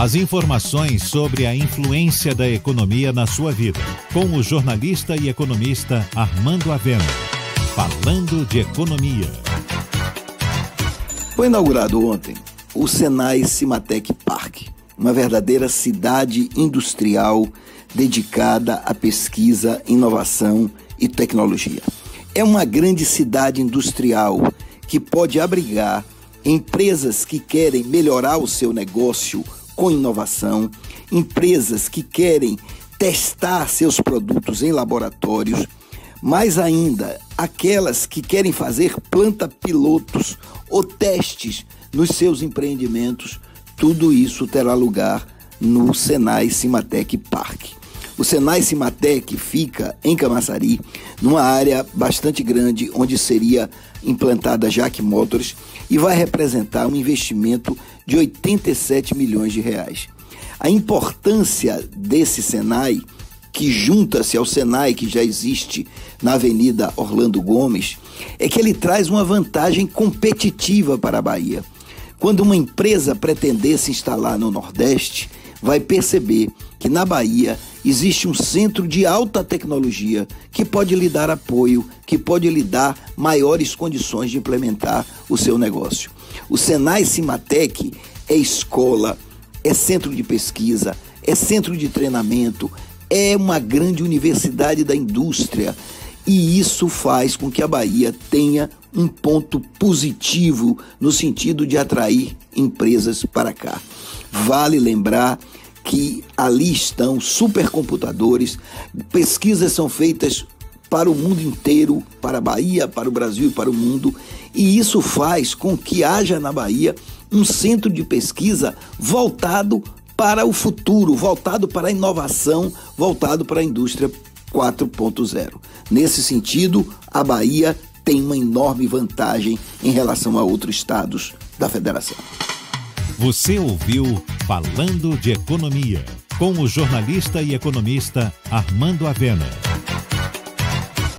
As informações sobre a influência da economia na sua vida, com o jornalista e economista Armando Avena. Falando de economia. Foi inaugurado ontem o Senai Cimatec Park, uma verdadeira cidade industrial dedicada à pesquisa, inovação e tecnologia. É uma grande cidade industrial que pode abrigar empresas que querem melhorar o seu negócio com inovação, empresas que querem testar seus produtos em laboratórios, mais ainda aquelas que querem fazer planta pilotos ou testes nos seus empreendimentos, tudo isso terá lugar no Senai Cimatec Park. O Senai Cimatec fica em Camaçari, numa área bastante grande onde seria implantada a Jack Motors e vai representar um investimento de 87 milhões de reais. A importância desse Senai, que junta-se ao Senai que já existe na Avenida Orlando Gomes, é que ele traz uma vantagem competitiva para a Bahia. Quando uma empresa pretender se instalar no Nordeste, vai perceber que na Bahia existe um centro de alta tecnologia que pode lhe dar apoio, que pode lhe dar maiores condições de implementar o seu negócio. O Senai Cimatec é escola, é centro de pesquisa, é centro de treinamento, é uma grande universidade da indústria. E isso faz com que a Bahia tenha um ponto positivo no sentido de atrair empresas para cá. Vale lembrar que ali estão supercomputadores, pesquisas são feitas para o mundo inteiro, para a Bahia, para o Brasil e para o mundo, e isso faz com que haja na Bahia um centro de pesquisa voltado para o futuro, voltado para a inovação, voltado para a indústria 4.0. Nesse sentido, a Bahia tem uma enorme vantagem em relação a outros estados da federação. Você ouviu Falando de Economia, com o jornalista e economista Armando Avena.